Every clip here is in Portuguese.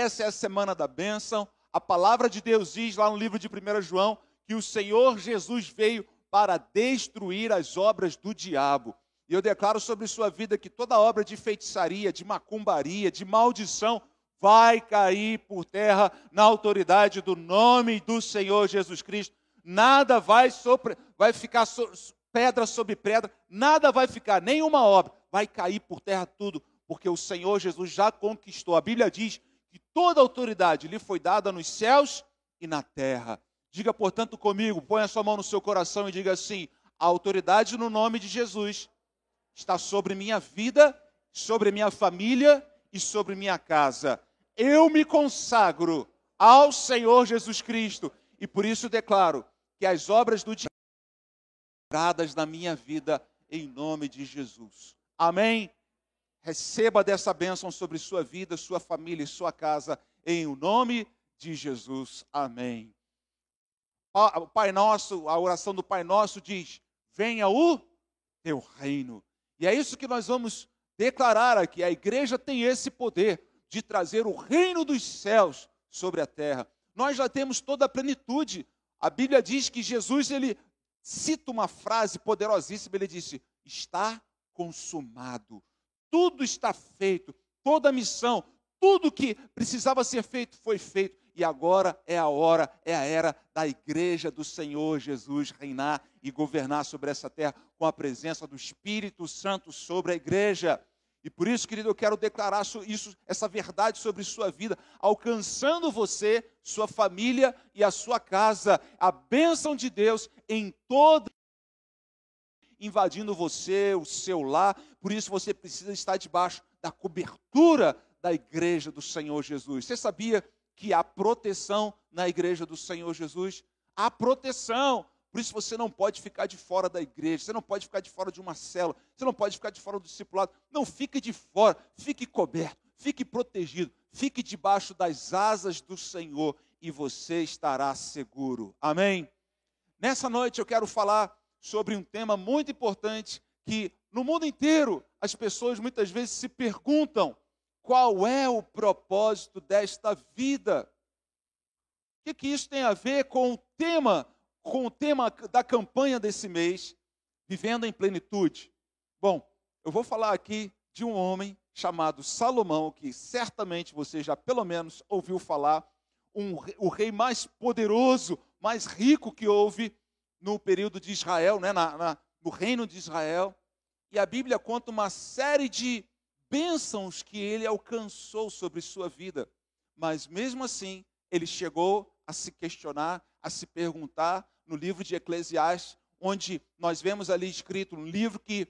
Essa é a semana da bênção. A palavra de Deus diz lá no livro de 1 João que o Senhor Jesus veio para destruir as obras do diabo. E eu declaro sobre sua vida que toda obra de feitiçaria, de macumbaria, de maldição vai cair por terra na autoridade do nome do Senhor Jesus Cristo. Nada vai, sobre, vai ficar so, pedra sobre pedra, nada vai ficar, nenhuma obra, vai cair por terra tudo, porque o Senhor Jesus já conquistou. A Bíblia diz que toda autoridade lhe foi dada nos céus e na terra. Diga, portanto, comigo, põe a sua mão no seu coração e diga assim: a autoridade no nome de Jesus está sobre minha vida, sobre minha família e sobre minha casa. Eu me consagro ao Senhor Jesus Cristo e por isso declaro que as obras do diabo na minha vida em nome de Jesus. Amém. Receba dessa bênção sobre sua vida, sua família e sua casa, em o nome de Jesus. Amém. O Pai Nosso, a oração do Pai Nosso diz: Venha o teu reino. E é isso que nós vamos declarar aqui. A igreja tem esse poder de trazer o reino dos céus sobre a terra. Nós já temos toda a plenitude. A Bíblia diz que Jesus, ele cita uma frase poderosíssima, ele disse: Está consumado tudo está feito, toda a missão, tudo que precisava ser feito foi feito. E agora é a hora, é a era da igreja do Senhor Jesus reinar e governar sobre essa terra com a presença do Espírito Santo sobre a igreja. E por isso, querido, eu quero declarar isso, essa verdade sobre sua vida, alcançando você, sua família e a sua casa, a bênção de Deus em toda invadindo você, o seu lar. Por isso você precisa estar debaixo da cobertura da igreja do Senhor Jesus. Você sabia que há proteção na igreja do Senhor Jesus? Há proteção. Por isso você não pode ficar de fora da igreja, você não pode ficar de fora de uma cela, você não pode ficar de fora do discipulado. Não fique de fora, fique coberto, fique protegido, fique debaixo das asas do Senhor e você estará seguro. Amém? Nessa noite eu quero falar sobre um tema muito importante que no mundo inteiro as pessoas muitas vezes se perguntam: qual é o propósito desta vida? O que, que isso tem a ver com o tema, com o tema da campanha desse mês, vivendo em plenitude? Bom, eu vou falar aqui de um homem chamado Salomão, que certamente você já pelo menos ouviu falar, um, o rei mais poderoso, mais rico que houve no período de Israel, né, na, na, no reino de Israel. E a Bíblia conta uma série de bênçãos que ele alcançou sobre sua vida. Mas mesmo assim, ele chegou a se questionar, a se perguntar no livro de Eclesiastes, onde nós vemos ali escrito um livro que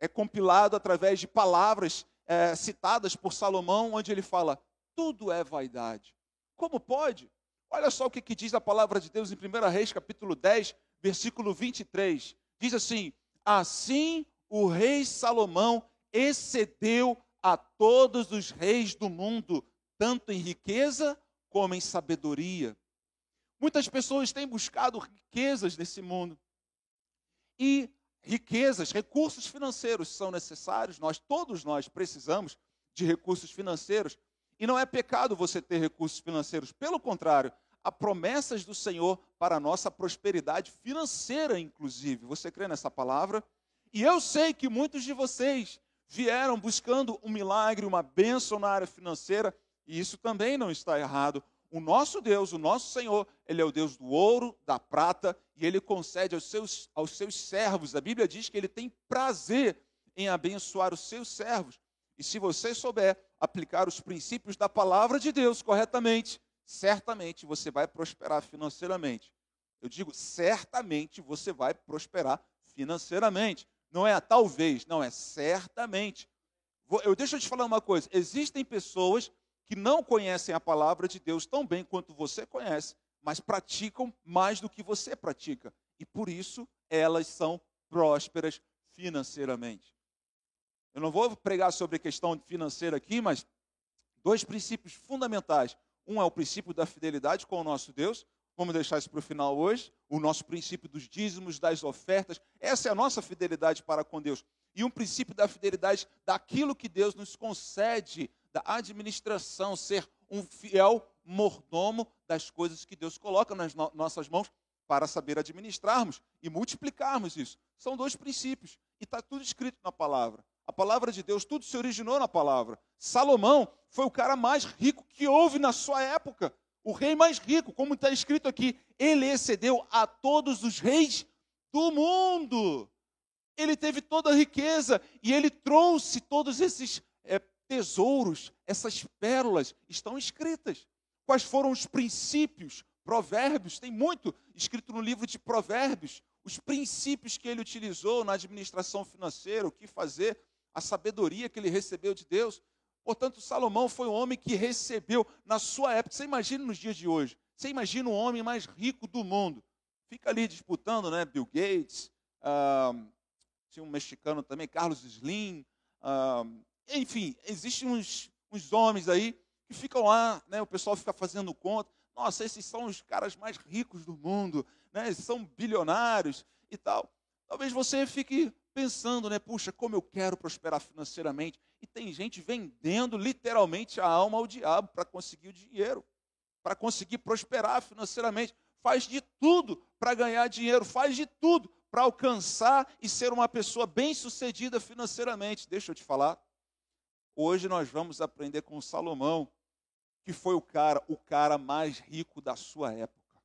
é compilado através de palavras é, citadas por Salomão, onde ele fala: tudo é vaidade. Como pode? Olha só o que, que diz a palavra de Deus em 1 Reis, capítulo 10, versículo 23. Diz assim: Assim o rei Salomão excedeu a todos os reis do mundo, tanto em riqueza como em sabedoria. Muitas pessoas têm buscado riquezas nesse mundo. E riquezas, recursos financeiros são necessários, nós todos nós precisamos de recursos financeiros. E não é pecado você ter recursos financeiros, pelo contrário, há promessas do Senhor para a nossa prosperidade financeira, inclusive. Você crê nessa palavra? E eu sei que muitos de vocês vieram buscando um milagre, uma bênção na área financeira, e isso também não está errado. O nosso Deus, o nosso Senhor, Ele é o Deus do ouro, da prata, e Ele concede aos seus, aos seus servos. A Bíblia diz que Ele tem prazer em abençoar os seus servos. E se você souber aplicar os princípios da palavra de Deus corretamente, certamente você vai prosperar financeiramente. Eu digo, certamente você vai prosperar financeiramente. Não é talvez, não é certamente. Eu deixa eu te falar uma coisa: existem pessoas que não conhecem a palavra de Deus tão bem quanto você conhece, mas praticam mais do que você pratica. E por isso elas são prósperas financeiramente. Eu não vou pregar sobre a questão financeira aqui, mas dois princípios fundamentais um é o princípio da fidelidade com o nosso Deus. Vamos deixar isso para o final hoje. O nosso princípio dos dízimos, das ofertas. Essa é a nossa fidelidade para com Deus. E um princípio da fidelidade daquilo que Deus nos concede, da administração, ser um fiel mordomo das coisas que Deus coloca nas no nossas mãos para saber administrarmos e multiplicarmos isso. São dois princípios e está tudo escrito na palavra. A palavra de Deus, tudo se originou na palavra. Salomão foi o cara mais rico que houve na sua época. O rei mais rico, como está escrito aqui, ele excedeu a todos os reis do mundo. Ele teve toda a riqueza e ele trouxe todos esses é, tesouros, essas pérolas, estão escritas. Quais foram os princípios? Provérbios, tem muito escrito no livro de Provérbios, os princípios que ele utilizou na administração financeira, o que fazer, a sabedoria que ele recebeu de Deus. Portanto, Salomão foi um homem que recebeu na sua época. Você imagina nos dias de hoje? Você imagina o homem mais rico do mundo? Fica ali disputando, né? Bill Gates, ah, tinha um mexicano também, Carlos Slim. Enfim, existem uns, uns homens aí que ficam lá, né? O pessoal fica fazendo conta. Nossa, esses são os caras mais ricos do mundo, né? São bilionários e tal. Talvez você fique pensando, né? Puxa, como eu quero prosperar financeiramente. E tem gente vendendo literalmente a alma ao diabo para conseguir o dinheiro, para conseguir prosperar financeiramente. Faz de tudo para ganhar dinheiro, faz de tudo para alcançar e ser uma pessoa bem-sucedida financeiramente. Deixa eu te falar. Hoje nós vamos aprender com Salomão, que foi o cara, o cara mais rico da sua época.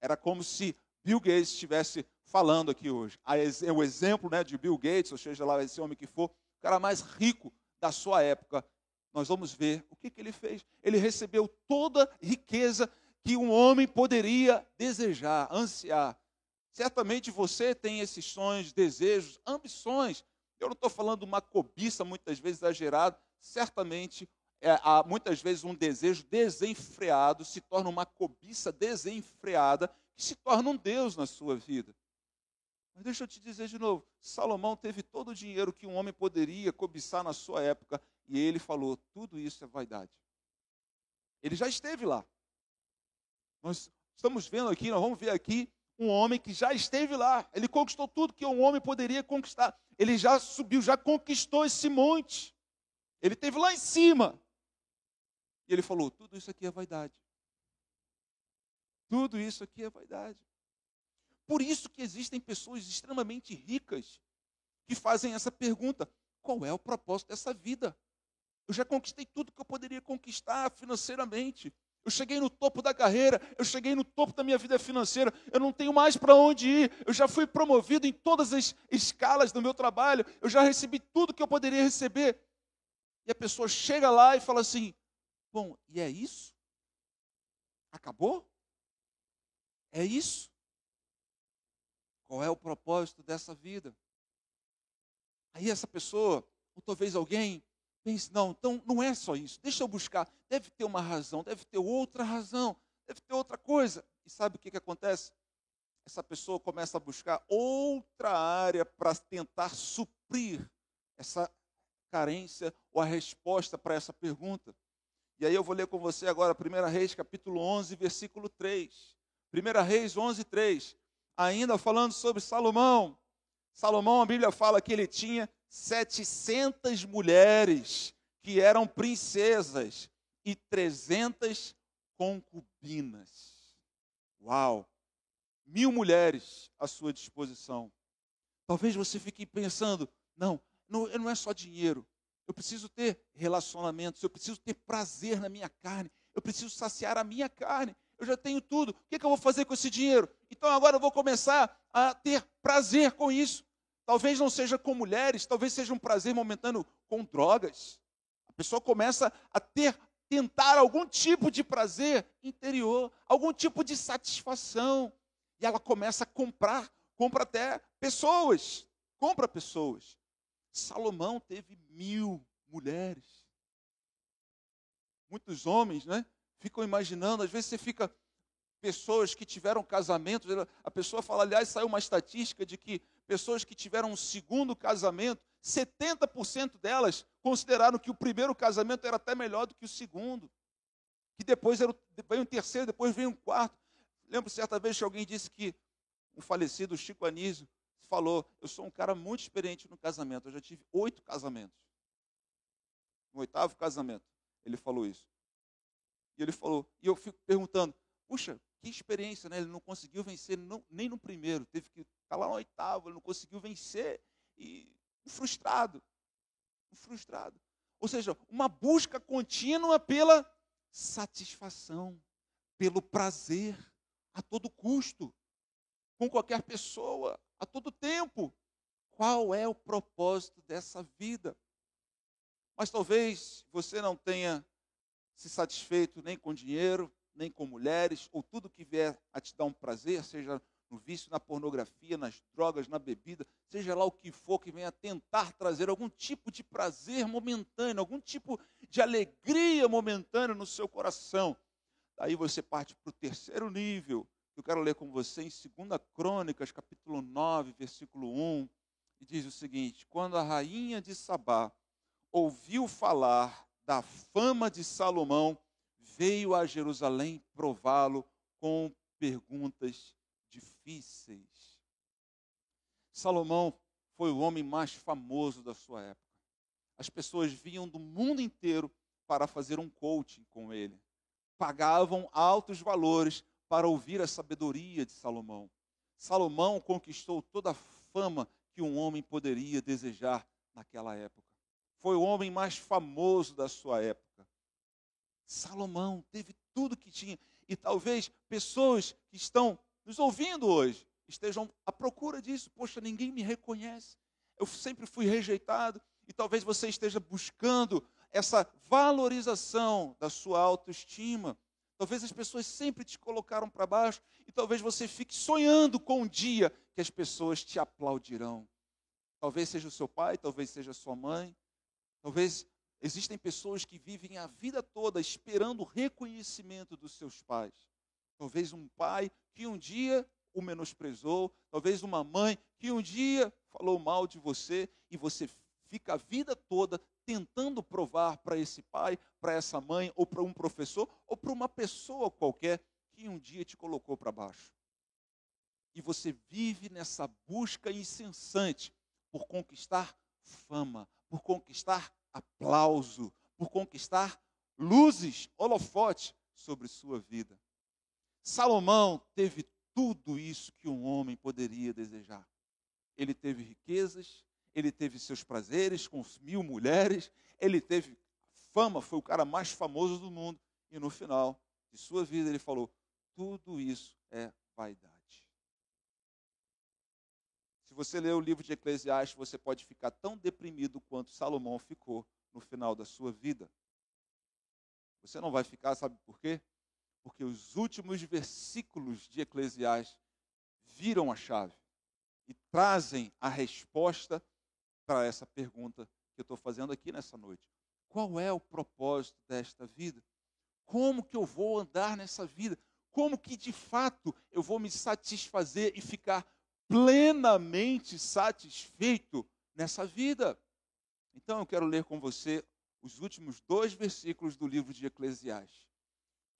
Era como se Bill Gates estivesse falando aqui hoje. É o exemplo né, de Bill Gates, ou seja lá esse homem que for, o cara mais rico da sua época. Nós vamos ver o que, que ele fez. Ele recebeu toda a riqueza que um homem poderia desejar, ansiar. Certamente você tem esses sonhos, desejos, ambições. Eu não estou falando uma cobiça muitas vezes exagerada. Certamente, é, há muitas vezes um desejo desenfreado se torna uma cobiça desenfreada que se torna um Deus na sua vida. Mas deixa eu te dizer de novo: Salomão teve todo o dinheiro que um homem poderia cobiçar na sua época, e ele falou: tudo isso é vaidade. Ele já esteve lá. Nós estamos vendo aqui, nós vamos ver aqui um homem que já esteve lá. Ele conquistou tudo que um homem poderia conquistar. Ele já subiu, já conquistou esse monte. Ele esteve lá em cima. E ele falou: tudo isso aqui é vaidade. Tudo isso aqui é vaidade. Por isso que existem pessoas extremamente ricas que fazem essa pergunta: qual é o propósito dessa vida? Eu já conquistei tudo que eu poderia conquistar financeiramente. Eu cheguei no topo da carreira, eu cheguei no topo da minha vida financeira, eu não tenho mais para onde ir, eu já fui promovido em todas as escalas do meu trabalho, eu já recebi tudo que eu poderia receber. E a pessoa chega lá e fala assim: Bom, e é isso? Acabou? É isso? Qual é o propósito dessa vida? Aí essa pessoa, ou talvez alguém, pense, não, então não é só isso, deixa eu buscar. Deve ter uma razão, deve ter outra razão, deve ter outra coisa. E sabe o que, que acontece? Essa pessoa começa a buscar outra área para tentar suprir essa carência ou a resposta para essa pergunta. E aí eu vou ler com você agora 1 Reis, capítulo 11, versículo 3. 1 Reis 11, 3 ainda falando sobre Salomão. Salomão, a Bíblia fala que ele tinha 700 mulheres que eram princesas e 300 concubinas. Uau! Mil mulheres à sua disposição. Talvez você fique pensando: não, não, não é só dinheiro. Eu preciso ter relacionamentos, eu preciso ter prazer na minha carne, eu preciso saciar a minha carne eu já tenho tudo, o que, é que eu vou fazer com esse dinheiro? Então agora eu vou começar a ter prazer com isso. Talvez não seja com mulheres, talvez seja um prazer momentâneo com drogas. A pessoa começa a ter, tentar algum tipo de prazer interior, algum tipo de satisfação. E ela começa a comprar, compra até pessoas, compra pessoas. Salomão teve mil mulheres. Muitos homens, né? Ficam imaginando, às vezes você fica pessoas que tiveram casamento, a pessoa fala, aliás, saiu uma estatística de que pessoas que tiveram um segundo casamento, 70% delas consideraram que o primeiro casamento era até melhor do que o segundo. Que depois era, veio um terceiro, depois veio um quarto. Lembro certa vez que alguém disse que um falecido Chico Anísio falou: Eu sou um cara muito experiente no casamento, eu já tive oito casamentos. No oitavo casamento, ele falou isso. E ele falou, e eu fico perguntando, puxa, que experiência, né? Ele não conseguiu vencer não, nem no primeiro, teve que estar lá no oitavo, ele não conseguiu vencer. E frustrado, frustrado. Ou seja, uma busca contínua pela satisfação, pelo prazer, a todo custo, com qualquer pessoa, a todo tempo. Qual é o propósito dessa vida? Mas talvez você não tenha se satisfeito nem com dinheiro, nem com mulheres, ou tudo que vier a te dar um prazer, seja no vício, na pornografia, nas drogas, na bebida, seja lá o que for que venha tentar trazer algum tipo de prazer momentâneo, algum tipo de alegria momentânea no seu coração. Daí você parte para o terceiro nível, que eu quero ler com você em 2 Crônicas, capítulo 9, versículo 1, e diz o seguinte: Quando a rainha de Sabá ouviu falar da fama de Salomão, veio a Jerusalém prová-lo com perguntas difíceis. Salomão foi o homem mais famoso da sua época. As pessoas vinham do mundo inteiro para fazer um coaching com ele. Pagavam altos valores para ouvir a sabedoria de Salomão. Salomão conquistou toda a fama que um homem poderia desejar naquela época. Foi o homem mais famoso da sua época. Salomão teve tudo que tinha. E talvez pessoas que estão nos ouvindo hoje estejam à procura disso. Poxa, ninguém me reconhece. Eu sempre fui rejeitado. E talvez você esteja buscando essa valorização da sua autoestima. Talvez as pessoas sempre te colocaram para baixo. E talvez você fique sonhando com um dia que as pessoas te aplaudirão. Talvez seja o seu pai, talvez seja a sua mãe. Talvez existem pessoas que vivem a vida toda esperando o reconhecimento dos seus pais. Talvez um pai que um dia o menosprezou, talvez uma mãe que um dia falou mal de você e você fica a vida toda tentando provar para esse pai, para essa mãe, ou para um professor, ou para uma pessoa qualquer que um dia te colocou para baixo. E você vive nessa busca incessante por conquistar fama, por conquistar aplauso, por conquistar luzes, holofote sobre sua vida. Salomão teve tudo isso que um homem poderia desejar. Ele teve riquezas, ele teve seus prazeres com mil mulheres, ele teve fama, foi o cara mais famoso do mundo. E no final de sua vida ele falou: tudo isso é vaidade. Se você ler o livro de Eclesiastes, você pode ficar tão deprimido quanto Salomão ficou no final da sua vida. Você não vai ficar, sabe por quê? Porque os últimos versículos de Eclesiastes viram a chave e trazem a resposta para essa pergunta que eu estou fazendo aqui nessa noite. Qual é o propósito desta vida? Como que eu vou andar nessa vida? Como que de fato eu vou me satisfazer e ficar plenamente satisfeito nessa vida? Então eu quero ler com você os últimos dois versículos do livro de Eclesiastes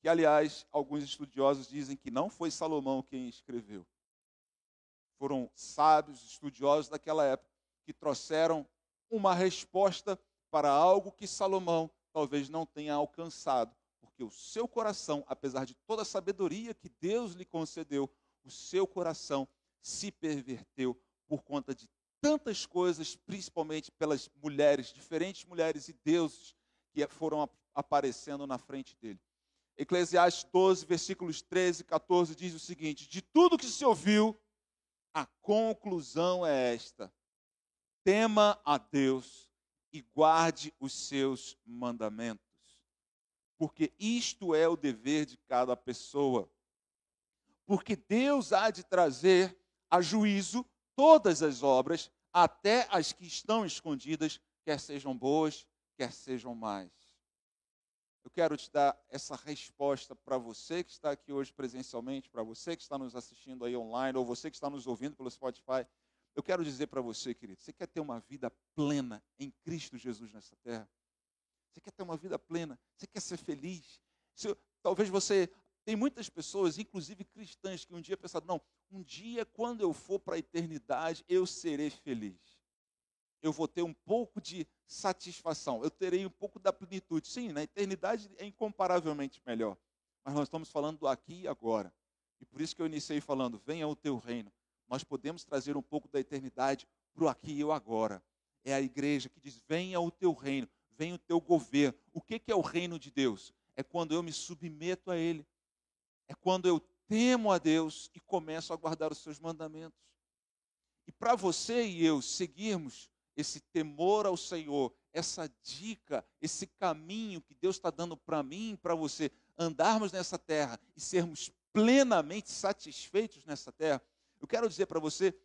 que aliás alguns estudiosos dizem que não foi Salomão quem escreveu. Foram sábios, estudiosos daquela época que trouxeram uma resposta para algo que Salomão talvez não tenha alcançado, porque o seu coração, apesar de toda a sabedoria que Deus lhe concedeu, o seu coração se perverteu por conta de tantas coisas, principalmente pelas mulheres, diferentes mulheres e deuses que foram aparecendo na frente dele. Eclesiastes 12, versículos 13 e 14 diz o seguinte: De tudo que se ouviu, a conclusão é esta: tema a Deus e guarde os seus mandamentos, porque isto é o dever de cada pessoa. Porque Deus há de trazer a juízo todas as obras, até as que estão escondidas, quer sejam boas, quer sejam más. Eu quero te dar essa resposta para você que está aqui hoje presencialmente, para você que está nos assistindo aí online, ou você que está nos ouvindo pelo Spotify. Eu quero dizer para você, querido, você quer ter uma vida plena em Cristo Jesus nessa terra? Você quer ter uma vida plena? Você quer ser feliz? Se, talvez você. Tem muitas pessoas, inclusive cristãs, que um dia pensaram: não, um dia, quando eu for para a eternidade, eu serei feliz. eu vou ter um pouco de satisfação, eu terei um pouco da plenitude. Sim, na eternidade é incomparavelmente melhor. Mas nós estamos falando do aqui e agora. E por isso que eu iniciei falando: venha o teu reino. Nós podemos trazer um pouco da eternidade para o aqui e o agora. É a igreja que diz: venha o teu reino, venha o teu governo. O que, que é o reino de Deus? É quando eu me submeto a Ele. É quando eu temo a Deus e começo a guardar os seus mandamentos. E para você e eu seguirmos esse temor ao Senhor, essa dica, esse caminho que Deus está dando para mim e para você, andarmos nessa terra e sermos plenamente satisfeitos nessa terra, eu quero dizer para você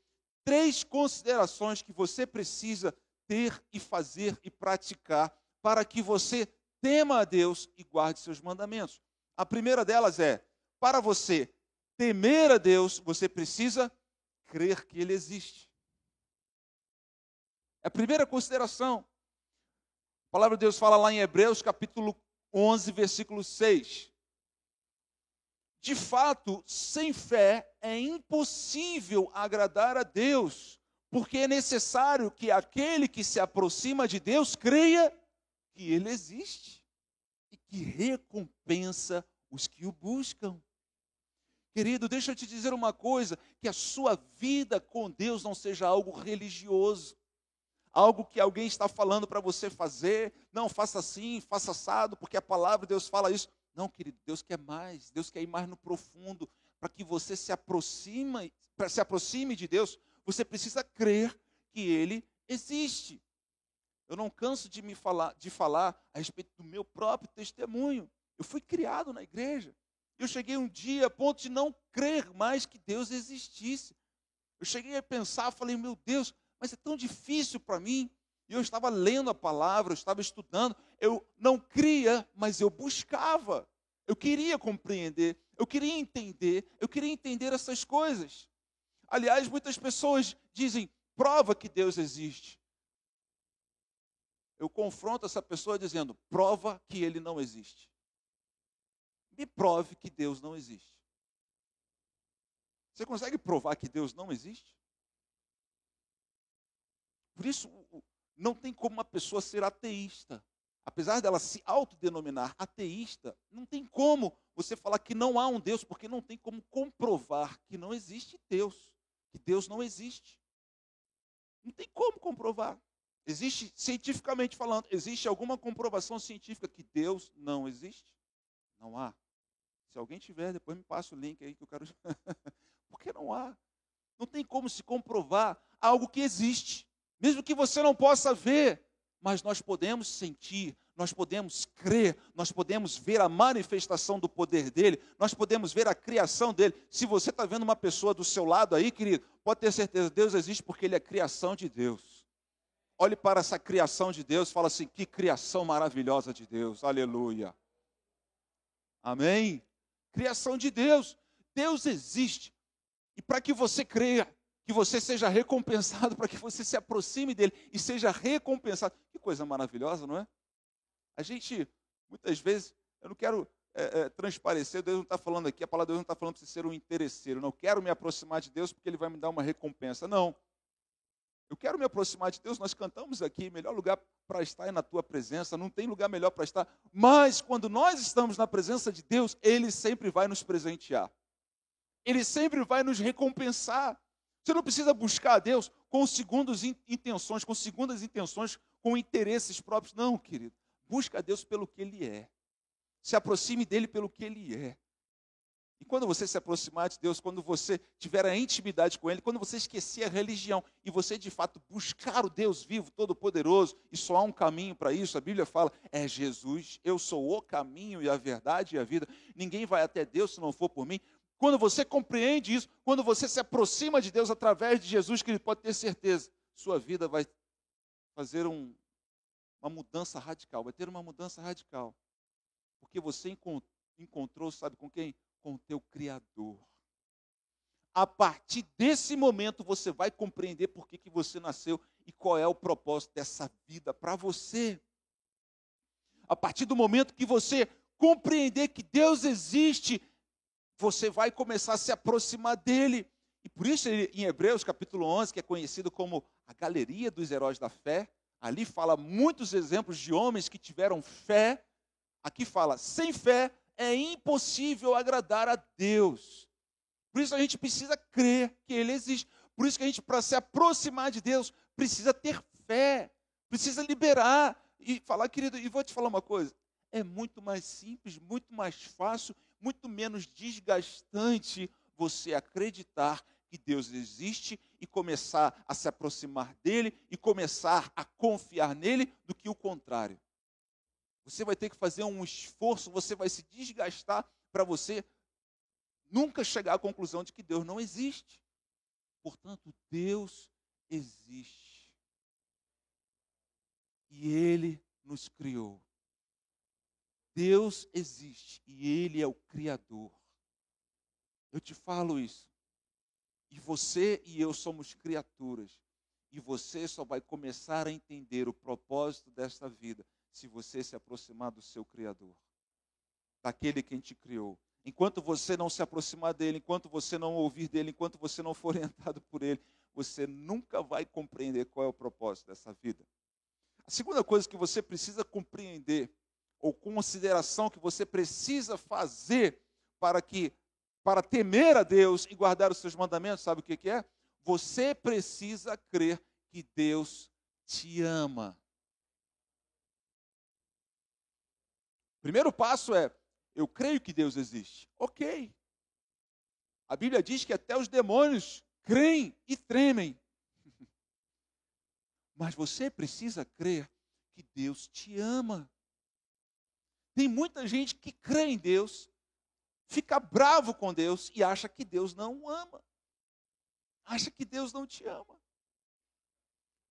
três considerações que você precisa ter e fazer e praticar para que você tema a Deus e guarde seus mandamentos. A primeira delas é: para você temer a Deus, você precisa crer que Ele existe. É a primeira consideração. A palavra de Deus fala lá em Hebreus, capítulo 11, versículo 6. De fato, sem fé é impossível agradar a Deus, porque é necessário que aquele que se aproxima de Deus creia que Ele existe e que recompensa os que o buscam. Querido, deixa eu te dizer uma coisa: que a sua vida com Deus não seja algo religioso algo que alguém está falando para você fazer, não, faça assim, faça assado, porque a palavra de Deus fala isso. Não, querido, Deus quer mais, Deus quer ir mais no profundo, para que você se aproxime, para se aproxime de Deus, você precisa crer que Ele existe. Eu não canso de me falar, de falar a respeito do meu próprio testemunho. Eu fui criado na igreja. Eu cheguei um dia a ponto de não crer mais que Deus existisse. Eu cheguei a pensar, falei, meu Deus, mas é tão difícil para mim. E eu estava lendo a palavra, eu estava estudando, eu não cria, mas eu buscava. Eu queria compreender, eu queria entender, eu queria entender essas coisas. Aliás, muitas pessoas dizem: prova que Deus existe. Eu confronto essa pessoa dizendo: prova que ele não existe. Me prove que Deus não existe. Você consegue provar que Deus não existe? Por isso, não tem como uma pessoa ser ateísta. Apesar dela se autodenominar ateísta, não tem como você falar que não há um Deus, porque não tem como comprovar que não existe Deus, que Deus não existe. Não tem como comprovar. Existe, cientificamente falando, existe alguma comprovação científica que Deus não existe? Não há. Se alguém tiver, depois me passa o link aí que eu quero. porque não há. Não tem como se comprovar algo que existe mesmo que você não possa ver, mas nós podemos sentir, nós podemos crer, nós podemos ver a manifestação do poder dele, nós podemos ver a criação dele. Se você está vendo uma pessoa do seu lado aí, querido, pode ter certeza, Deus existe porque ele é criação de Deus. Olhe para essa criação de Deus, fala assim: que criação maravilhosa de Deus, aleluia. Amém? Criação de Deus, Deus existe. E para que você creia, que você seja recompensado, para que você se aproxime dele e seja recompensado. Que coisa maravilhosa, não é? A gente, muitas vezes, eu não quero é, é, transparecer, Deus não está falando aqui, a palavra de Deus não está falando para você ser um interesseiro. Não quero me aproximar de Deus porque Ele vai me dar uma recompensa. Não. Eu quero me aproximar de Deus, nós cantamos aqui, melhor lugar para estar é na tua presença, não tem lugar melhor para estar. Mas quando nós estamos na presença de Deus, Ele sempre vai nos presentear. Ele sempre vai nos recompensar. Você não precisa buscar a Deus com segundas intenções, com segundas intenções, com interesses próprios. Não, querido. Busca a Deus pelo que Ele é. Se aproxime dele pelo que Ele é. E quando você se aproximar de Deus, quando você tiver a intimidade com Ele, quando você esquecer a religião e você de fato buscar o Deus vivo, todo-poderoso, e só há um caminho para isso, a Bíblia fala: é Jesus, eu sou o caminho e a verdade e a vida. Ninguém vai até Deus se não for por mim. Quando você compreende isso, quando você se aproxima de Deus através de Jesus, que ele pode ter certeza, sua vida vai fazer um, uma mudança radical, vai ter uma mudança radical. Porque você encontrou, sabe com quem? Com o teu Criador. A partir desse momento você vai compreender por que, que você nasceu e qual é o propósito dessa vida para você. A partir do momento que você compreender que Deus existe, você vai começar a se aproximar dele. E por isso, em Hebreus capítulo 11, que é conhecido como a galeria dos heróis da fé, ali fala muitos exemplos de homens que tiveram fé. Aqui fala: sem fé é impossível agradar a Deus. Por isso a gente precisa crer que Ele existe. Por isso que a gente, para se aproximar de Deus, precisa ter fé, precisa liberar e falar, querido, e vou te falar uma coisa: é muito mais simples, muito mais fácil, muito menos desgastante você acreditar que Deus existe e começar a se aproximar dele e começar a confiar nele do que o contrário. Você vai ter que fazer um esforço, você vai se desgastar para você nunca chegar à conclusão de que Deus não existe. Portanto, Deus existe. E Ele nos criou. Deus existe e Ele é o Criador. Eu te falo isso. E você e eu somos criaturas. E você só vai começar a entender o propósito desta vida se você se aproximar do seu Criador, daquele quem te criou. Enquanto você não se aproximar dele, enquanto você não ouvir dele, enquanto você não for orientado por ele, você nunca vai compreender qual é o propósito dessa vida. A segunda coisa que você precisa compreender, ou consideração que você precisa fazer para que para temer a Deus e guardar os seus mandamentos, sabe o que, que é? Você precisa crer que Deus te ama. Primeiro passo é eu creio que Deus existe. Ok. A Bíblia diz que até os demônios creem e tremem. Mas você precisa crer que Deus te ama. Tem muita gente que crê em Deus, fica bravo com Deus e acha que Deus não o ama. Acha que Deus não te ama.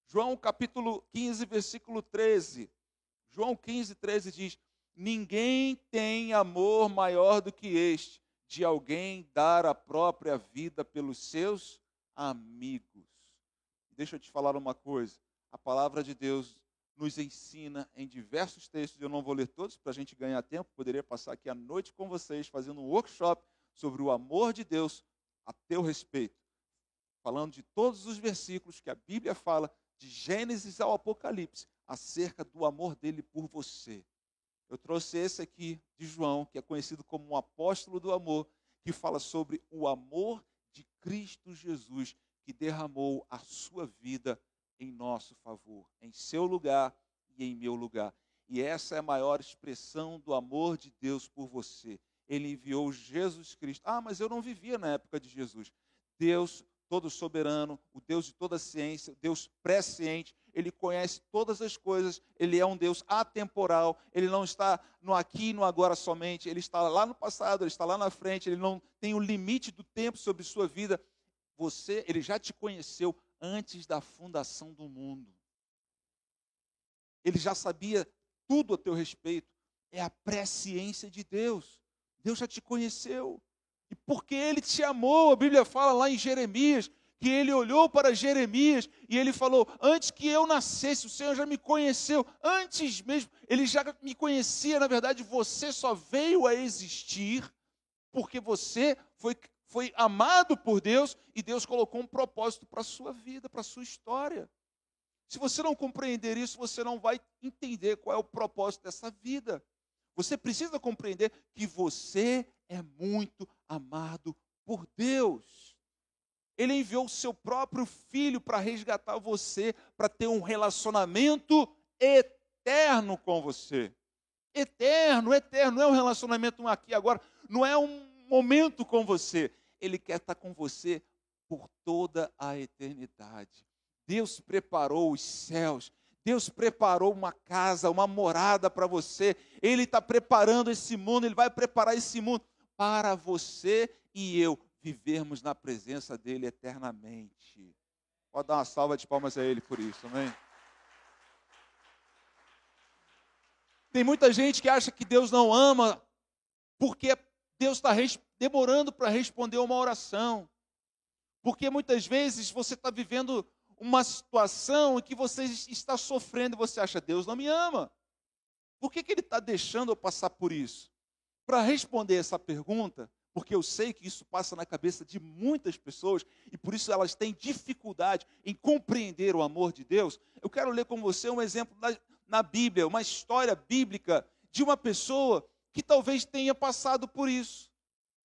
João capítulo 15, versículo 13. João 15, 13 diz: Ninguém tem amor maior do que este, de alguém dar a própria vida pelos seus amigos. Deixa eu te falar uma coisa. A palavra de Deus nos ensina em diversos textos, eu não vou ler todos para a gente ganhar tempo, poderia passar aqui a noite com vocês fazendo um workshop sobre o amor de Deus a teu respeito, falando de todos os versículos que a Bíblia fala, de Gênesis ao Apocalipse, acerca do amor dele por você. Eu trouxe esse aqui de João, que é conhecido como um apóstolo do amor, que fala sobre o amor de Cristo Jesus, que derramou a sua vida em nosso favor, em seu lugar e em meu lugar. E essa é a maior expressão do amor de Deus por você. Ele enviou Jesus Cristo. Ah, mas eu não vivia na época de Jesus. Deus todo soberano, o Deus de toda ciência, o Deus presciente, ele conhece todas as coisas, ele é um Deus atemporal, ele não está no aqui e no agora somente, ele está lá no passado, ele está lá na frente, ele não tem o limite do tempo sobre sua vida. Você, ele já te conheceu antes da fundação do mundo. Ele já sabia tudo a teu respeito. É a presciência de Deus. Deus já te conheceu. E porque ele te amou, a Bíblia fala lá em Jeremias, que ele olhou para Jeremias e ele falou: Antes que eu nascesse, o Senhor já me conheceu, antes mesmo, ele já me conhecia. Na verdade, você só veio a existir porque você foi, foi amado por Deus e Deus colocou um propósito para a sua vida, para a sua história. Se você não compreender isso, você não vai entender qual é o propósito dessa vida. Você precisa compreender que você é muito amado por Deus. Ele enviou o seu próprio filho para resgatar você, para ter um relacionamento eterno com você. Eterno, eterno, não é um relacionamento aqui agora, não é um momento com você. Ele quer estar com você por toda a eternidade. Deus preparou os céus, Deus preparou uma casa, uma morada para você. Ele está preparando esse mundo, Ele vai preparar esse mundo para você e eu vivermos na presença dEle eternamente. Pode dar uma salva de palmas a Ele por isso, amém? Tem muita gente que acha que Deus não ama porque Deus está demorando para responder uma oração. Porque muitas vezes você está vivendo uma situação em que você está sofrendo e você acha, Deus não me ama. Por que, que Ele está deixando eu passar por isso? Para responder essa pergunta, porque eu sei que isso passa na cabeça de muitas pessoas e por isso elas têm dificuldade em compreender o amor de Deus. Eu quero ler com você um exemplo na, na Bíblia, uma história bíblica de uma pessoa que talvez tenha passado por isso,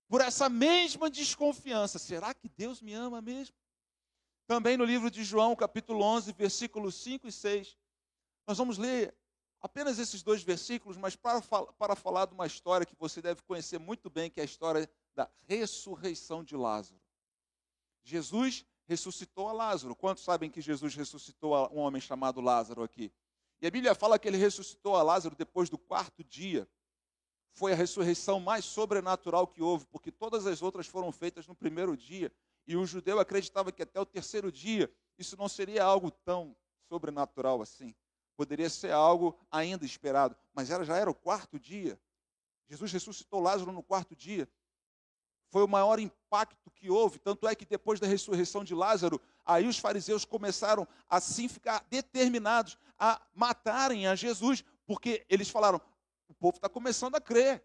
por essa mesma desconfiança. Será que Deus me ama mesmo? Também no livro de João, capítulo 11, versículos 5 e 6, nós vamos ler apenas esses dois versículos, mas para, para falar de uma história que você deve conhecer muito bem, que é a história da ressurreição de Lázaro. Jesus ressuscitou a Lázaro. Quantos sabem que Jesus ressuscitou um homem chamado Lázaro aqui? E a Bíblia fala que ele ressuscitou a Lázaro depois do quarto dia. Foi a ressurreição mais sobrenatural que houve, porque todas as outras foram feitas no primeiro dia. E o judeu acreditava que até o terceiro dia isso não seria algo tão sobrenatural assim. Poderia ser algo ainda esperado, mas ela já era o quarto dia. Jesus ressuscitou Lázaro no quarto dia. Foi o maior impacto que houve, tanto é que depois da ressurreição de Lázaro, aí os fariseus começaram a assim ficar determinados a matarem a Jesus, porque eles falaram: o povo está começando a crer.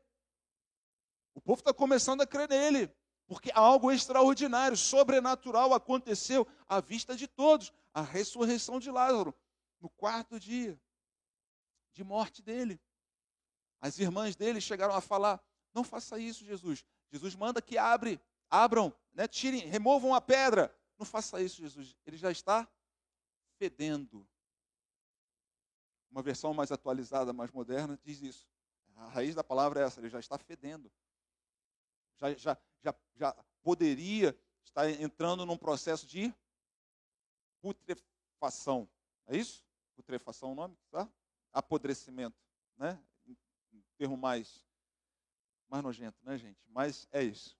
O povo está começando a crer nele, porque algo extraordinário, sobrenatural aconteceu à vista de todos a ressurreição de Lázaro no quarto dia de morte dele. As irmãs dele chegaram a falar: Não faça isso, Jesus. Jesus manda que abre, abram, né, tirem, removam a pedra. Não faça isso, Jesus. Ele já está fedendo. Uma versão mais atualizada, mais moderna, diz isso. A raiz da palavra é essa, ele já está fedendo. Já, já, já, já poderia estar entrando num processo de putrefação. É isso? Putrefação é o nome, tá? Apodrecimento, né? Um termo mais, mais nojento, né, gente? Mas é isso.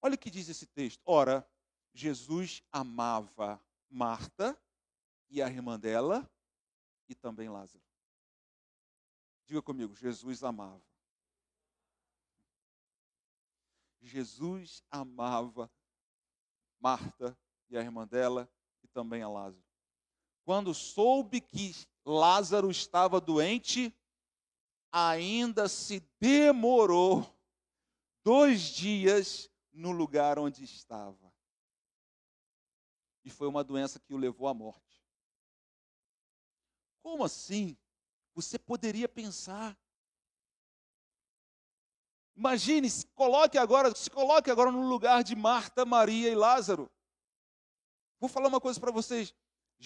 Olha o que diz esse texto. Ora, Jesus amava Marta e a irmã dela e também Lázaro. Diga comigo, Jesus amava. Jesus amava Marta e a irmã dela e também a Lázaro quando soube que Lázaro estava doente, ainda se demorou dois dias no lugar onde estava. E foi uma doença que o levou à morte. Como assim? Você poderia pensar. Imagine, se coloque agora, se coloque agora no lugar de Marta, Maria e Lázaro. Vou falar uma coisa para vocês.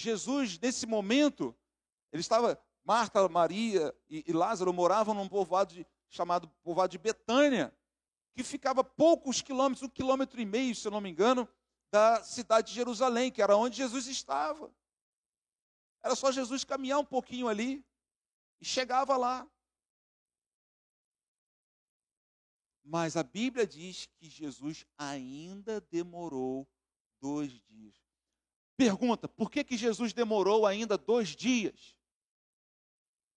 Jesus, nesse momento, ele estava, Marta, Maria e, e Lázaro moravam num povoado de, chamado povoado de Betânia, que ficava poucos quilômetros, um quilômetro e meio, se eu não me engano, da cidade de Jerusalém, que era onde Jesus estava. Era só Jesus caminhar um pouquinho ali e chegava lá. Mas a Bíblia diz que Jesus ainda demorou dois dias. Pergunta: por que, que Jesus demorou ainda dois dias?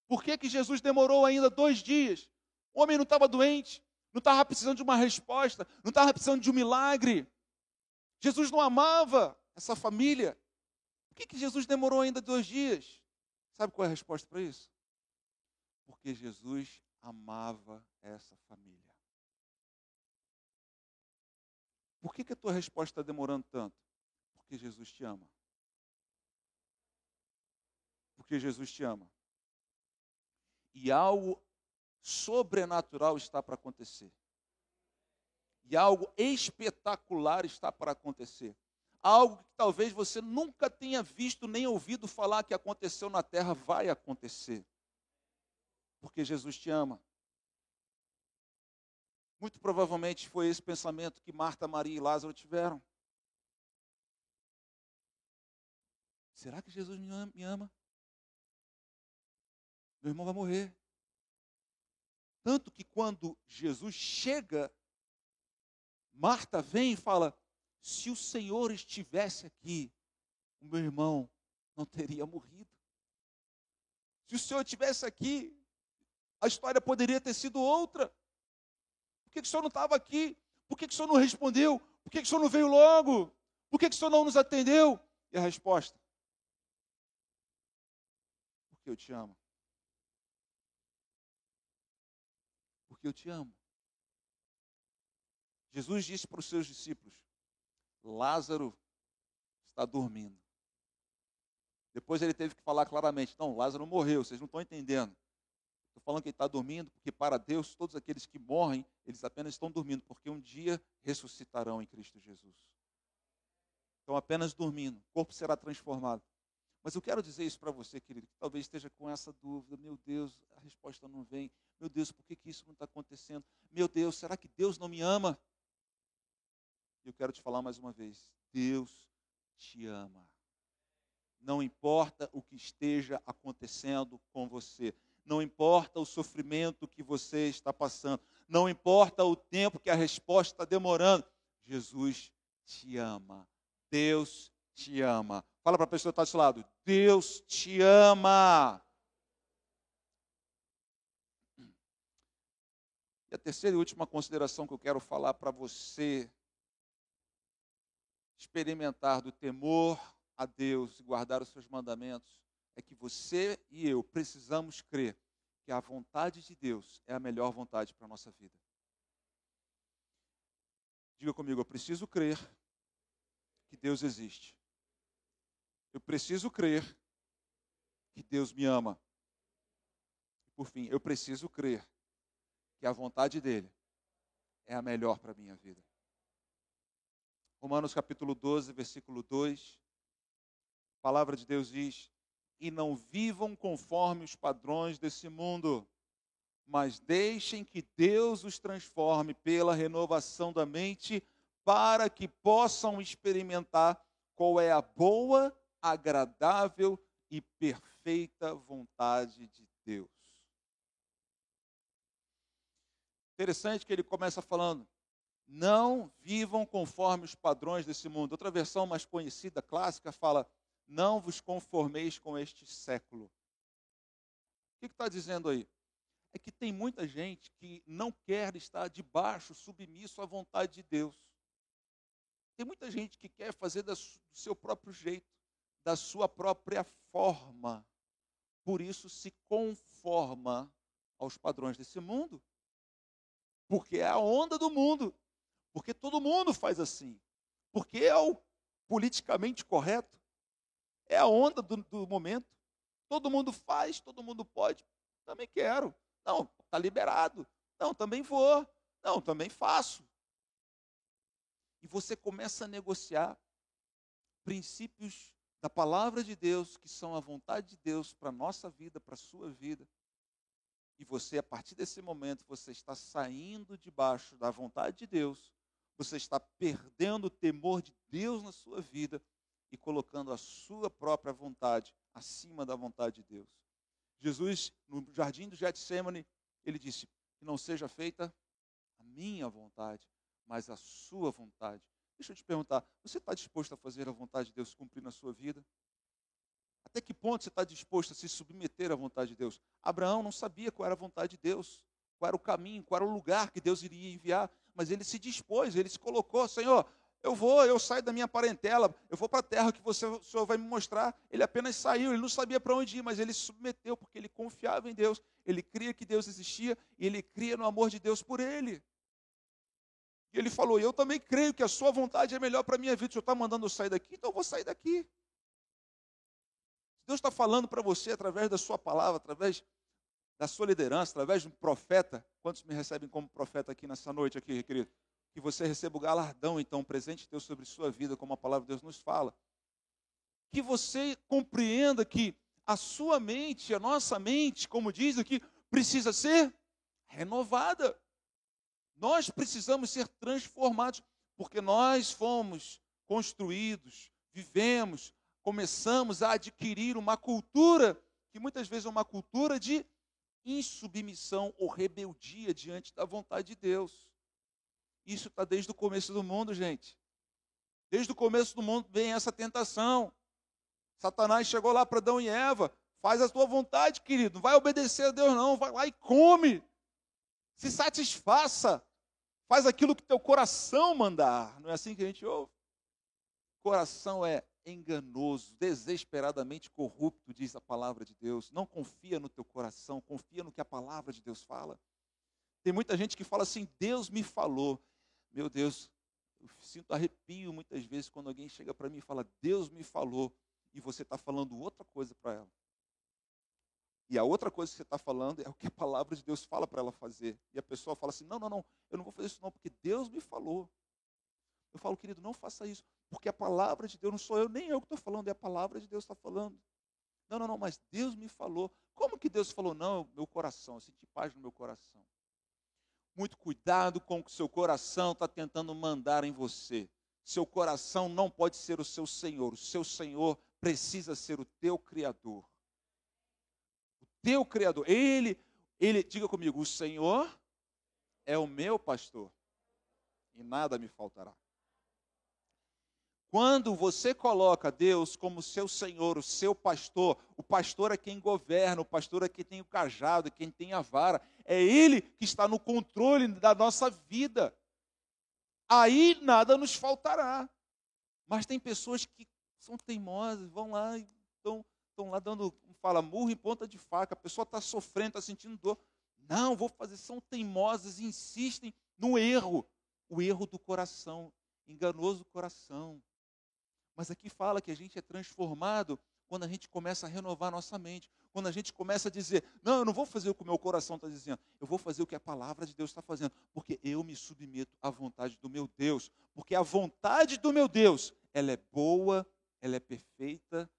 Por que, que Jesus demorou ainda dois dias? O homem não estava doente, não estava precisando de uma resposta, não estava precisando de um milagre. Jesus não amava essa família. Por que, que Jesus demorou ainda dois dias? Sabe qual é a resposta para isso? Porque Jesus amava essa família. Por que, que a tua resposta está demorando tanto? Porque Jesus te ama. Porque Jesus te ama. E algo sobrenatural está para acontecer. E algo espetacular está para acontecer. Algo que talvez você nunca tenha visto nem ouvido falar que aconteceu na terra vai acontecer. Porque Jesus te ama. Muito provavelmente foi esse pensamento que Marta, Maria e Lázaro tiveram. Será que Jesus me ama? Meu irmão vai morrer. Tanto que quando Jesus chega, Marta vem e fala: se o Senhor estivesse aqui, o meu irmão não teria morrido. Se o Senhor estivesse aqui, a história poderia ter sido outra. Por que, o Senhor não estava aqui? Por que, o Senhor não respondeu? Por que, o Senhor não veio logo? Por que o Senhor não nos atendeu? E a resposta: porque eu te amo. Porque eu te amo. Jesus disse para os seus discípulos: Lázaro está dormindo. Depois ele teve que falar claramente: Não, Lázaro morreu, vocês não estão entendendo. Estou falando que ele está dormindo, porque para Deus, todos aqueles que morrem, eles apenas estão dormindo, porque um dia ressuscitarão em Cristo Jesus. Estão apenas dormindo, o corpo será transformado. Mas eu quero dizer isso para você, querido, que talvez esteja com essa dúvida: meu Deus, a resposta não vem. Meu Deus, por que, que isso não está acontecendo? Meu Deus, será que Deus não me ama? Eu quero te falar mais uma vez: Deus te ama. Não importa o que esteja acontecendo com você, não importa o sofrimento que você está passando, não importa o tempo que a resposta está demorando, Jesus te ama. Deus te ama. Fala para a pessoa que está do seu lado: Deus te ama. E a terceira e última consideração que eu quero falar para você experimentar do temor a Deus e guardar os seus mandamentos é que você e eu precisamos crer que a vontade de Deus é a melhor vontade para a nossa vida. Diga comigo, eu preciso crer que Deus existe. Eu preciso crer que Deus me ama. Por fim, eu preciso crer que a vontade dele é a melhor para a minha vida. Romanos capítulo 12, versículo 2. A palavra de Deus diz: E não vivam conforme os padrões desse mundo, mas deixem que Deus os transforme pela renovação da mente, para que possam experimentar qual é a boa, agradável e perfeita vontade de Deus. Interessante que ele começa falando: não vivam conforme os padrões desse mundo. Outra versão mais conhecida, clássica, fala: não vos conformeis com este século. O que está dizendo aí? É que tem muita gente que não quer estar debaixo, submisso à vontade de Deus. Tem muita gente que quer fazer do seu próprio jeito, da sua própria forma. Por isso se conforma aos padrões desse mundo. Porque é a onda do mundo. Porque todo mundo faz assim. Porque é o politicamente correto. É a onda do, do momento. Todo mundo faz, todo mundo pode. Também quero. Não, está liberado. Não, também vou. Não, também faço. E você começa a negociar princípios da palavra de Deus, que são a vontade de Deus para a nossa vida, para a sua vida. E você, a partir desse momento, você está saindo debaixo da vontade de Deus você está perdendo o temor de Deus na sua vida e colocando a sua própria vontade acima da vontade de Deus. Jesus, no jardim do Getsemane, ele disse: Que não seja feita a minha vontade, mas a sua vontade. Deixa eu te perguntar: você está disposto a fazer a vontade de Deus cumprir na sua vida? Até que ponto você está disposto a se submeter à vontade de Deus? Abraão não sabia qual era a vontade de Deus, qual era o caminho, qual era o lugar que Deus iria enviar, mas ele se dispôs, ele se colocou, Senhor, eu vou, eu saio da minha parentela, eu vou para a terra que você, o Senhor vai me mostrar. Ele apenas saiu, ele não sabia para onde ir, mas ele se submeteu porque ele confiava em Deus, ele cria que Deus existia e ele cria no amor de Deus por ele. E ele falou: Eu também creio que a sua vontade é melhor para a minha vida. O Senhor está mandando eu sair daqui, então eu vou sair daqui. Deus está falando para você através da sua palavra, através da sua liderança, através de um profeta. Quantos me recebem como profeta aqui nessa noite, aqui, querido? Que você receba o galardão, então, presente de Deus sobre sua vida, como a palavra de Deus nos fala. Que você compreenda que a sua mente, a nossa mente, como diz aqui, precisa ser renovada. Nós precisamos ser transformados, porque nós fomos construídos, vivemos, começamos a adquirir uma cultura que muitas vezes é uma cultura de insubmissão ou rebeldia diante da vontade de Deus. Isso está desde o começo do mundo, gente. Desde o começo do mundo vem essa tentação. Satanás chegou lá para Adão e Eva. Faz a tua vontade, querido. Não vai obedecer a Deus, não. Vai lá e come. Se satisfaça. Faz aquilo que teu coração mandar. Não é assim que a gente ouve? Coração é enganoso, desesperadamente corrupto, diz a palavra de Deus. Não confia no teu coração, confia no que a palavra de Deus fala. Tem muita gente que fala assim: Deus me falou. Meu Deus, eu sinto arrepio muitas vezes quando alguém chega para mim e fala, Deus me falou, e você está falando outra coisa para ela. E a outra coisa que você está falando é o que a palavra de Deus fala para ela fazer. E a pessoa fala assim: não, não, não, eu não vou fazer isso não, porque Deus me falou. Eu falo, querido, não faça isso, porque a palavra de Deus não sou eu, nem eu que estou falando, é a palavra de Deus que está falando. Não, não, não, mas Deus me falou. Como que Deus falou? Não, meu coração, eu senti paz no meu coração. Muito cuidado com o que seu coração está tentando mandar em você. Seu coração não pode ser o seu Senhor, o seu Senhor precisa ser o teu Criador. Teu Criador. Ele, ele, diga comigo, o Senhor é o meu pastor e nada me faltará. Quando você coloca Deus como seu Senhor, o seu pastor, o pastor é quem governa, o pastor é quem tem o cajado, é quem tem a vara, é Ele que está no controle da nossa vida. Aí nada nos faltará. Mas tem pessoas que são teimosas, vão lá e estão, lá dando, fala, murro em ponta de faca, a pessoa está sofrendo, está sentindo dor. Não, vou fazer, são teimosas, insistem no erro, o erro do coração, enganoso coração. Mas aqui fala que a gente é transformado quando a gente começa a renovar nossa mente. Quando a gente começa a dizer, não, eu não vou fazer o que o meu coração está dizendo, eu vou fazer o que a palavra de Deus está fazendo, porque eu me submeto à vontade do meu Deus. Porque a vontade do meu Deus, ela é boa, ela é perfeita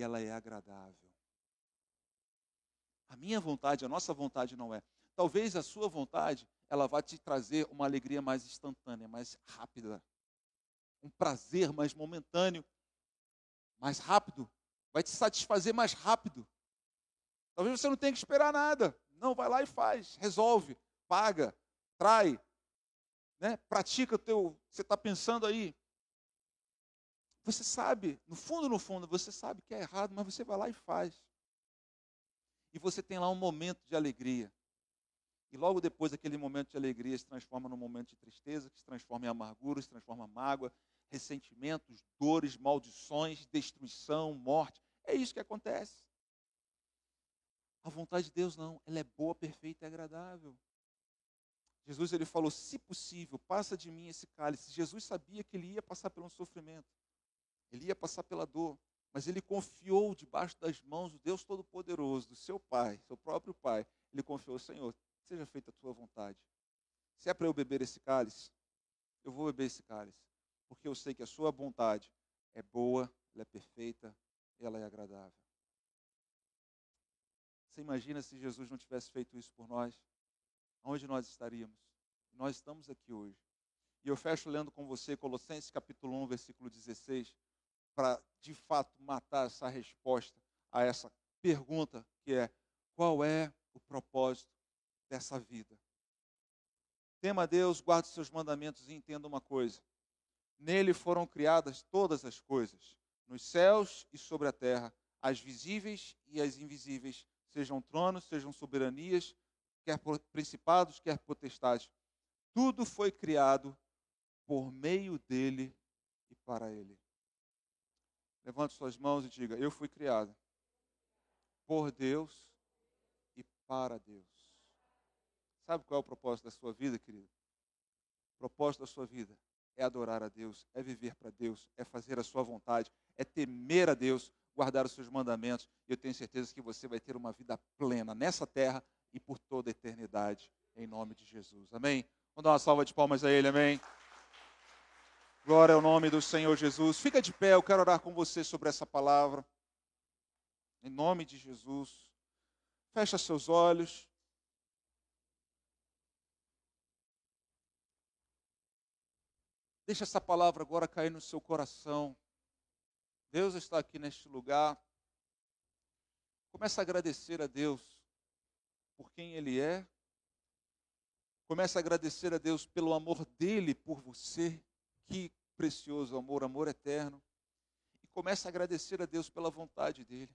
e ela é agradável. A minha vontade, a nossa vontade não é. Talvez a sua vontade, ela vá te trazer uma alegria mais instantânea, mais rápida um prazer mais momentâneo, mais rápido, vai te satisfazer mais rápido. Talvez você não tenha que esperar nada. Não, vai lá e faz, resolve, paga, trai, né? pratica o teu. Você está pensando aí. Você sabe, no fundo, no fundo, você sabe que é errado, mas você vai lá e faz. E você tem lá um momento de alegria. E logo depois, aquele momento de alegria se transforma num momento de tristeza, que se transforma em amargura, se transforma em mágoa, ressentimentos, dores, maldições, destruição, morte. É isso que acontece. A vontade de Deus não, ela é boa, perfeita e agradável. Jesus ele falou: "Se possível, passa de mim esse cálice". Jesus sabia que ele ia passar pelo sofrimento. Ele ia passar pela dor, mas ele confiou debaixo das mãos do Deus Todo-Poderoso, do seu Pai, seu próprio Pai. Ele confiou: "Senhor, seja feita a tua vontade. Se é para eu beber esse cálice, eu vou beber esse cálice porque eu sei que a sua vontade é boa, ela é perfeita, ela é agradável. Você imagina se Jesus não tivesse feito isso por nós? Onde nós estaríamos? Nós estamos aqui hoje. E eu fecho lendo com você Colossenses capítulo 1, versículo 16, para de fato matar essa resposta a essa pergunta que é: qual é o propósito dessa vida? Tema a Deus, guarde os seus mandamentos e entenda uma coisa. Nele foram criadas todas as coisas, nos céus e sobre a terra, as visíveis e as invisíveis, sejam tronos, sejam soberanias, quer principados, quer potestades. Tudo foi criado por meio dele e para ele. Levante suas mãos e diga: Eu fui criado por Deus e para Deus. Sabe qual é o propósito da sua vida, querido? O propósito da sua vida é adorar a Deus, é viver para Deus, é fazer a sua vontade, é temer a Deus, guardar os seus mandamentos. Eu tenho certeza que você vai ter uma vida plena nessa terra e por toda a eternidade, em nome de Jesus. Amém? Vamos dar uma salva de palmas a Ele, amém? Glória ao nome do Senhor Jesus. Fica de pé, eu quero orar com você sobre essa palavra. Em nome de Jesus. Fecha seus olhos. Deixa essa palavra agora cair no seu coração. Deus está aqui neste lugar. Começa a agradecer a Deus por quem Ele é. Começa a agradecer a Deus pelo amor dele por você. Que precioso amor, amor eterno. E começa a agradecer a Deus pela vontade dele.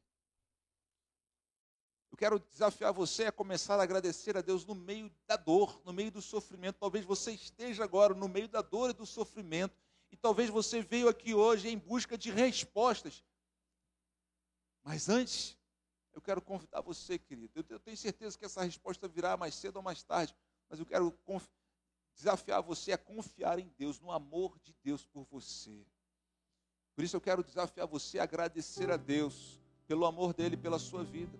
Eu quero desafiar você a começar a agradecer a Deus no meio da dor, no meio do sofrimento. Talvez você esteja agora no meio da dor e do sofrimento. E talvez você veio aqui hoje em busca de respostas. Mas antes, eu quero convidar você, querido. Eu tenho certeza que essa resposta virá mais cedo ou mais tarde. Mas eu quero desafiar você a confiar em Deus, no amor de Deus por você. Por isso eu quero desafiar você a agradecer a Deus pelo amor dele pela sua vida.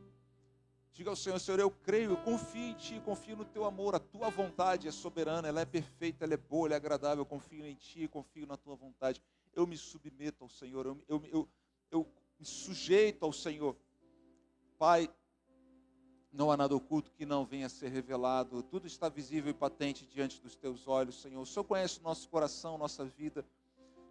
Diga ao Senhor, Senhor, eu creio, eu confio em Ti, confio no Teu amor, a Tua vontade é soberana, ela é perfeita, ela é boa, ela é agradável, eu confio em Ti, confio na Tua vontade. Eu me submeto ao Senhor, eu, eu, eu, eu me sujeito ao Senhor. Pai, não há nada oculto que não venha a ser revelado, tudo está visível e patente diante dos Teus olhos, Senhor. O Senhor conhece o nosso coração, nossa vida,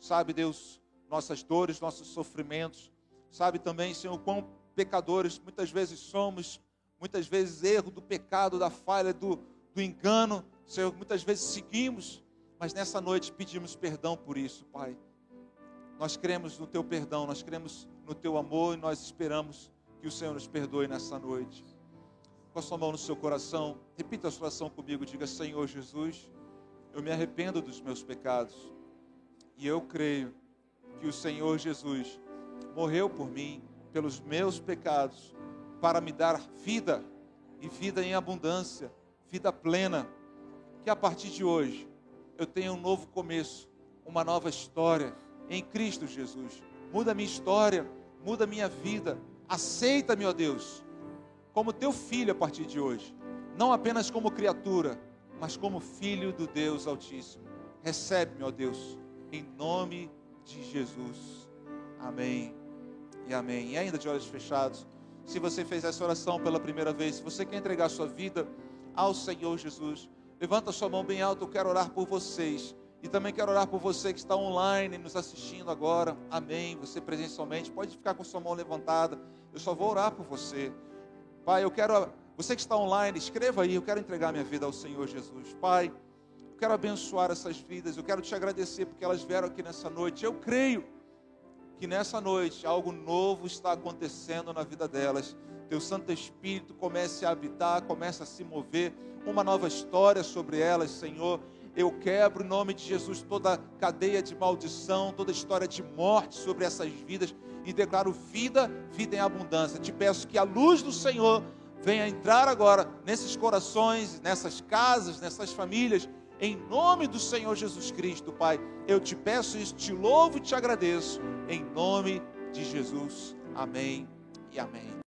sabe, Deus, nossas dores, nossos sofrimentos. Sabe também, Senhor, quão pecadores muitas vezes somos, muitas vezes erro do pecado, da falha, do, do engano, Senhor, muitas vezes seguimos, mas nessa noite pedimos perdão por isso, Pai. Nós cremos no Teu perdão, nós cremos no Teu amor e nós esperamos que o Senhor nos perdoe nessa noite. Com a sua mão no seu coração, repita a sua oração comigo, diga: Senhor Jesus, eu me arrependo dos meus pecados e eu creio que o Senhor Jesus morreu por mim, pelos meus pecados, para me dar vida e vida em abundância, vida plena. Que a partir de hoje eu tenha um novo começo, uma nova história em Cristo Jesus. Muda a minha história, muda a minha vida. Aceita-me, ó Deus, como teu filho a partir de hoje, não apenas como criatura, mas como filho do Deus Altíssimo. Recebe-me, ó Deus, em nome de Jesus. Amém e amém. E ainda de olhos fechados, se você fez essa oração pela primeira vez, se você quer entregar sua vida ao Senhor Jesus, levanta sua mão bem alta, eu quero orar por vocês. E também quero orar por você que está online nos assistindo agora. Amém. Você presencialmente pode ficar com sua mão levantada. Eu só vou orar por você. Pai, eu quero você que está online, escreva aí, eu quero entregar minha vida ao Senhor Jesus. Pai, eu quero abençoar essas vidas, eu quero te agradecer porque elas vieram aqui nessa noite. Eu creio que nessa noite algo novo está acontecendo na vida delas. Teu Santo Espírito comece a habitar, comece a se mover, uma nova história sobre elas, Senhor. Eu quebro em nome de Jesus toda cadeia de maldição, toda história de morte sobre essas vidas e declaro vida, vida em abundância. Te peço que a luz do Senhor venha entrar agora nesses corações, nessas casas, nessas famílias em nome do Senhor Jesus Cristo, Pai, eu te peço isso, te louvo e te agradeço. Em nome de Jesus. Amém e amém.